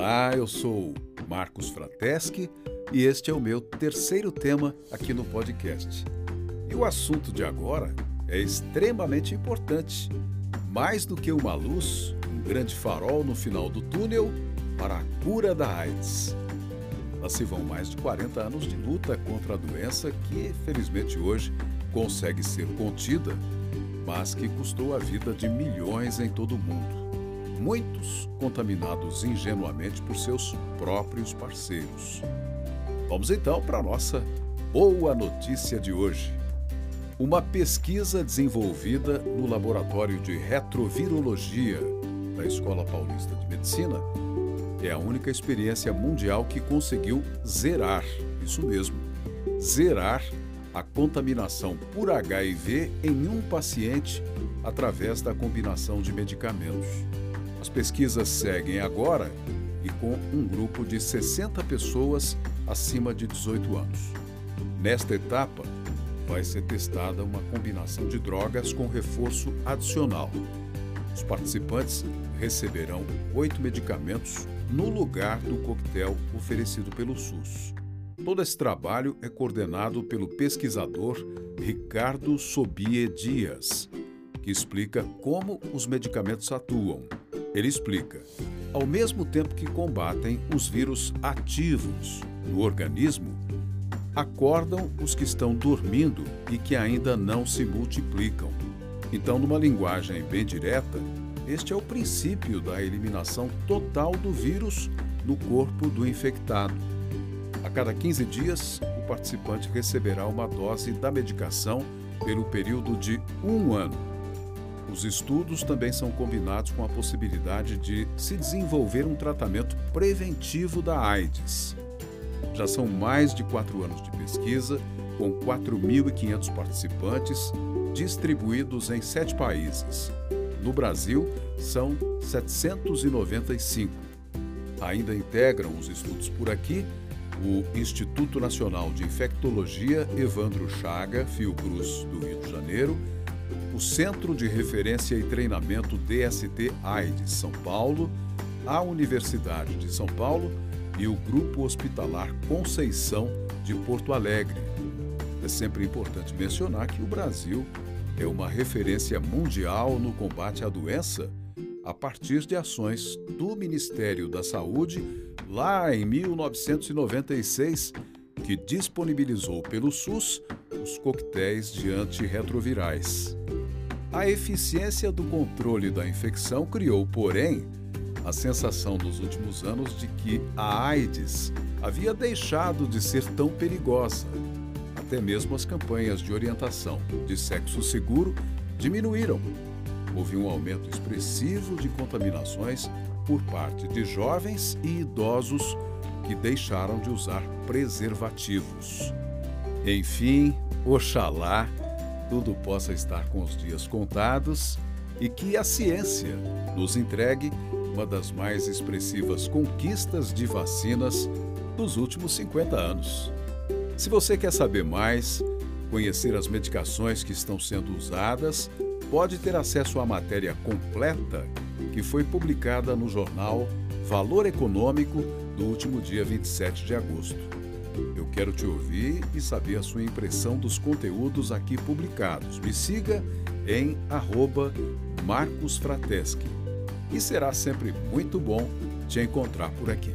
Olá, eu sou Marcos Frateschi e este é o meu terceiro tema aqui no podcast. E o assunto de agora é extremamente importante, mais do que uma luz, um grande farol no final do túnel para a cura da AIDS. Lá se vão mais de 40 anos de luta contra a doença que, felizmente, hoje consegue ser contida, mas que custou a vida de milhões em todo o mundo muitos contaminados ingenuamente por seus próprios parceiros. Vamos então para a nossa boa notícia de hoje. Uma pesquisa desenvolvida no Laboratório de Retrovirologia da Escola Paulista de Medicina é a única experiência mundial que conseguiu zerar, isso mesmo, zerar a contaminação por HIV em um paciente através da combinação de medicamentos. As pesquisas seguem agora e com um grupo de 60 pessoas acima de 18 anos. Nesta etapa, vai ser testada uma combinação de drogas com reforço adicional. Os participantes receberão oito medicamentos no lugar do coquetel oferecido pelo SUS. Todo esse trabalho é coordenado pelo pesquisador Ricardo Sobie Dias, que explica como os medicamentos atuam ele explica: ao mesmo tempo que combatem os vírus ativos no organismo, acordam os que estão dormindo e que ainda não se multiplicam. Então, numa linguagem bem direta, este é o princípio da eliminação total do vírus no corpo do infectado. A cada 15 dias, o participante receberá uma dose da medicação pelo período de um ano os estudos também são combinados com a possibilidade de se desenvolver um tratamento preventivo da AIDS. Já são mais de quatro anos de pesquisa, com 4.500 participantes, distribuídos em sete países. No Brasil, são 795. Ainda integram os estudos por aqui o Instituto Nacional de Infectologia Evandro Chaga, Fiocruz, do Rio de Janeiro, o Centro de Referência e Treinamento DST AIDS São Paulo, a Universidade de São Paulo e o Grupo Hospitalar Conceição de Porto Alegre. É sempre importante mencionar que o Brasil é uma referência mundial no combate à doença a partir de ações do Ministério da Saúde lá em 1996, que disponibilizou pelo SUS os coquetéis de antirretrovirais. A eficiência do controle da infecção criou, porém, a sensação nos últimos anos de que a AIDS havia deixado de ser tão perigosa. Até mesmo as campanhas de orientação de sexo seguro diminuíram. Houve um aumento expressivo de contaminações por parte de jovens e idosos que deixaram de usar preservativos. Enfim, oxalá tudo possa estar com os dias contados e que a ciência nos entregue uma das mais expressivas conquistas de vacinas dos últimos 50 anos. Se você quer saber mais, conhecer as medicações que estão sendo usadas, pode ter acesso à matéria completa que foi publicada no jornal Valor Econômico do último dia 27 de agosto. Eu quero te ouvir e saber a sua impressão dos conteúdos aqui publicados. Me siga em arroba Marcos Frateschi. E será sempre muito bom te encontrar por aqui.